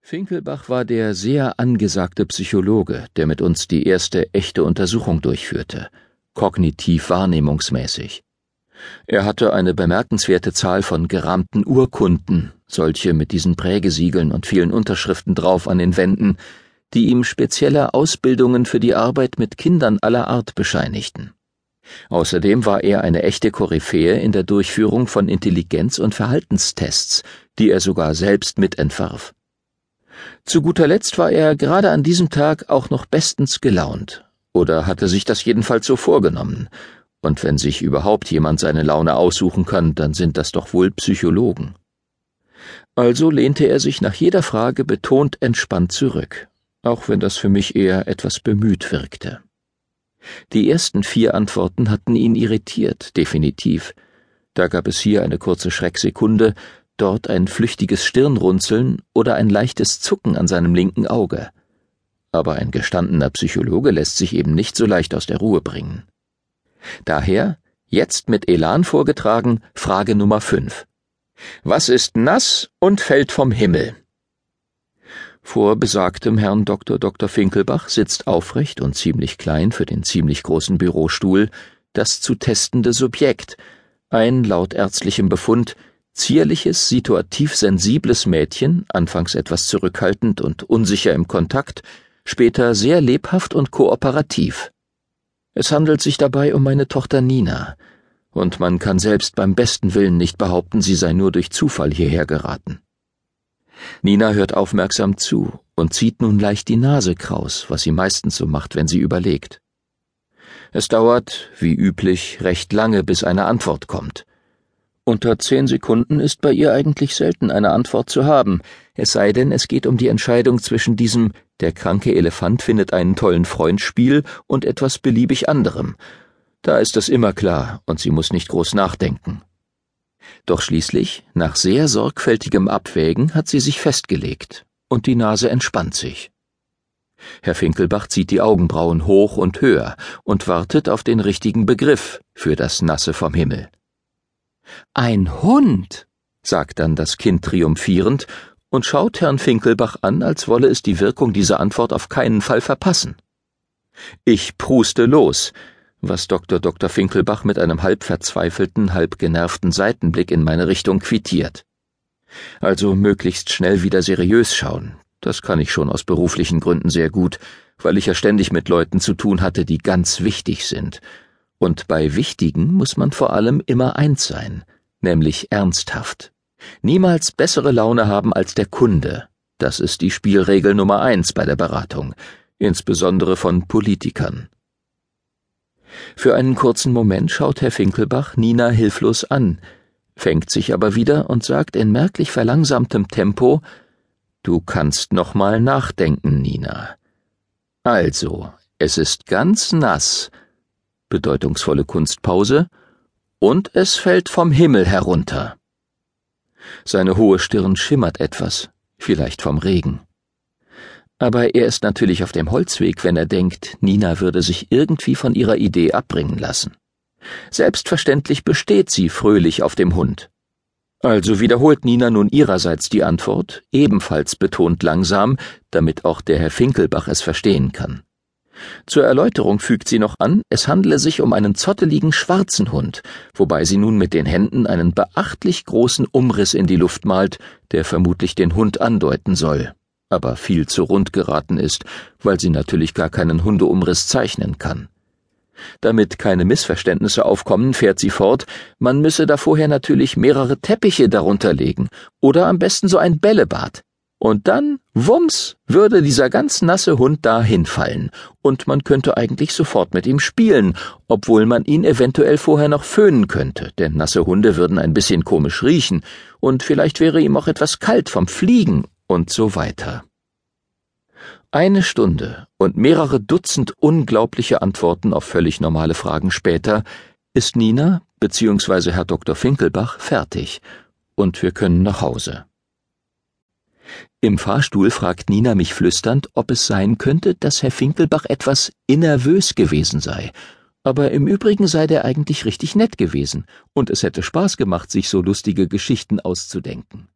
Finkelbach war der sehr angesagte Psychologe, der mit uns die erste echte Untersuchung durchführte, kognitiv wahrnehmungsmäßig. Er hatte eine bemerkenswerte Zahl von gerahmten Urkunden, solche mit diesen Prägesiegeln und vielen Unterschriften drauf an den Wänden, die ihm spezielle Ausbildungen für die Arbeit mit Kindern aller Art bescheinigten. Außerdem war er eine echte Koryphäe in der Durchführung von Intelligenz- und Verhaltenstests, die er sogar selbst mitentwarf. Zu guter Letzt war er gerade an diesem Tag auch noch bestens gelaunt, oder hatte sich das jedenfalls so vorgenommen, und wenn sich überhaupt jemand seine Laune aussuchen kann, dann sind das doch wohl Psychologen. Also lehnte er sich nach jeder Frage betont entspannt zurück, auch wenn das für mich eher etwas bemüht wirkte. Die ersten vier Antworten hatten ihn irritiert, definitiv. Da gab es hier eine kurze Schrecksekunde, dort ein flüchtiges Stirnrunzeln oder ein leichtes Zucken an seinem linken Auge. Aber ein gestandener Psychologe lässt sich eben nicht so leicht aus der Ruhe bringen. Daher, jetzt mit Elan vorgetragen, Frage Nummer fünf. Was ist nass und fällt vom Himmel? Vor besagtem Herrn Dr. Dr. Finkelbach sitzt aufrecht und ziemlich klein für den ziemlich großen Bürostuhl das zu testende Subjekt, ein laut ärztlichem Befund Zierliches, situativ sensibles Mädchen, anfangs etwas zurückhaltend und unsicher im Kontakt, später sehr lebhaft und kooperativ. Es handelt sich dabei um meine Tochter Nina, und man kann selbst beim besten Willen nicht behaupten, sie sei nur durch Zufall hierher geraten. Nina hört aufmerksam zu und zieht nun leicht die Nase kraus, was sie meistens so macht, wenn sie überlegt. Es dauert, wie üblich, recht lange, bis eine Antwort kommt. Unter zehn Sekunden ist bei ihr eigentlich selten eine Antwort zu haben, es sei denn, es geht um die Entscheidung zwischen diesem der kranke Elefant findet einen tollen Freund Spiel und etwas beliebig anderem. Da ist es immer klar, und sie muss nicht groß nachdenken. Doch schließlich, nach sehr sorgfältigem Abwägen, hat sie sich festgelegt, und die Nase entspannt sich. Herr Finkelbach zieht die Augenbrauen hoch und höher und wartet auf den richtigen Begriff für das Nasse vom Himmel. Ein Hund, sagt dann das Kind triumphierend und schaut Herrn Finkelbach an, als wolle es die Wirkung dieser Antwort auf keinen Fall verpassen. Ich pruste los, was Dr. Dr. Finkelbach mit einem halb verzweifelten, halb genervten Seitenblick in meine Richtung quittiert. Also möglichst schnell wieder seriös schauen. Das kann ich schon aus beruflichen Gründen sehr gut, weil ich ja ständig mit Leuten zu tun hatte, die ganz wichtig sind und bei Wichtigen muss man vor allem immer eins sein, nämlich ernsthaft. Niemals bessere Laune haben als der Kunde. Das ist die Spielregel Nummer eins bei der Beratung, insbesondere von Politikern. Für einen kurzen Moment schaut Herr Finkelbach Nina hilflos an, fängt sich aber wieder und sagt in merklich verlangsamtem Tempo Du kannst noch mal nachdenken, Nina. Also, es ist ganz nass, bedeutungsvolle Kunstpause, und es fällt vom Himmel herunter. Seine hohe Stirn schimmert etwas, vielleicht vom Regen. Aber er ist natürlich auf dem Holzweg, wenn er denkt, Nina würde sich irgendwie von ihrer Idee abbringen lassen. Selbstverständlich besteht sie fröhlich auf dem Hund. Also wiederholt Nina nun ihrerseits die Antwort, ebenfalls betont langsam, damit auch der Herr Finkelbach es verstehen kann. Zur Erläuterung fügt sie noch an, es handle sich um einen zotteligen schwarzen Hund, wobei sie nun mit den Händen einen beachtlich großen Umriss in die Luft malt, der vermutlich den Hund andeuten soll, aber viel zu rund geraten ist, weil sie natürlich gar keinen Hundeumriss zeichnen kann. Damit keine Missverständnisse aufkommen, fährt sie fort, man müsse da vorher natürlich mehrere Teppiche darunter legen oder am besten so ein Bällebad. Und dann, wumms, würde dieser ganz nasse Hund da hinfallen, und man könnte eigentlich sofort mit ihm spielen, obwohl man ihn eventuell vorher noch föhnen könnte, denn nasse Hunde würden ein bisschen komisch riechen, und vielleicht wäre ihm auch etwas kalt vom Fliegen und so weiter. Eine Stunde und mehrere Dutzend unglaubliche Antworten auf völlig normale Fragen später ist Nina bzw. Herr Dr. Finkelbach fertig, und wir können nach Hause. Im Fahrstuhl fragt Nina mich flüsternd, ob es sein könnte, dass Herr Finkelbach etwas innervös gewesen sei. Aber im Übrigen sei der eigentlich richtig nett gewesen, und es hätte Spaß gemacht, sich so lustige Geschichten auszudenken.